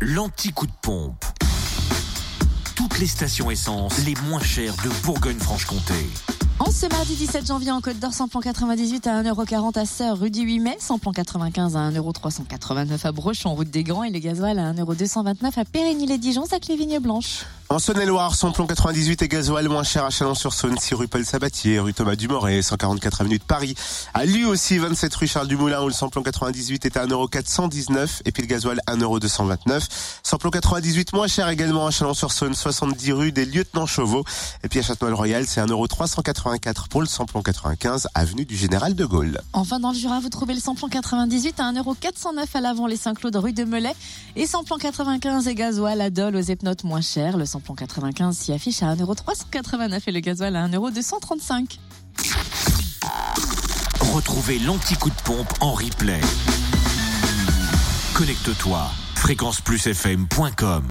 l'anti-coup de pompe. Toutes les stations essence les moins chères de Bourgogne-Franche-Comté. En ce mardi 17 janvier en Côte d'Or, samplon 98 à 1,40€ à Sœur, rue du 8 mai, samplon 95 à 1,389€ à Brochon, route des Grands et le gasoil à 1,229€ à Périgny-les-Dijon, à les Vignes Blanches. En Saône-et-Loire, samplon 98 et gasoil moins cher à Chalon-sur-Saône, 6 rue Paul Sabatier, rue Thomas Dumoret, 144 avenue de Paris. À lui aussi, 27 rue Charles Dumoulin, où le samplon 98 est à 1,419€ et puis le gasoil 1,229€. Samplon 98 moins cher également à Chalon-sur-Saône, 70 rue des Lieutenants Chauveau. Et puis à Châtenois-le-Royal, c'est 1,384€ pour le samplon 95, avenue du Général de Gaulle. Enfin, dans le Jura, vous trouvez le samplon 98 à 1,409€ à l'avant les Saint-Claude, rue de Melay. Et samplon 95 et gasoil à Dole, aux Epnotes moins cher. Le samplon 95 s'y affiche à 1,389€ et le gasoil à 1,235€. Retrouvez l'anti-coup de pompe en replay. Connecte-toi. fréquenceplusfm.com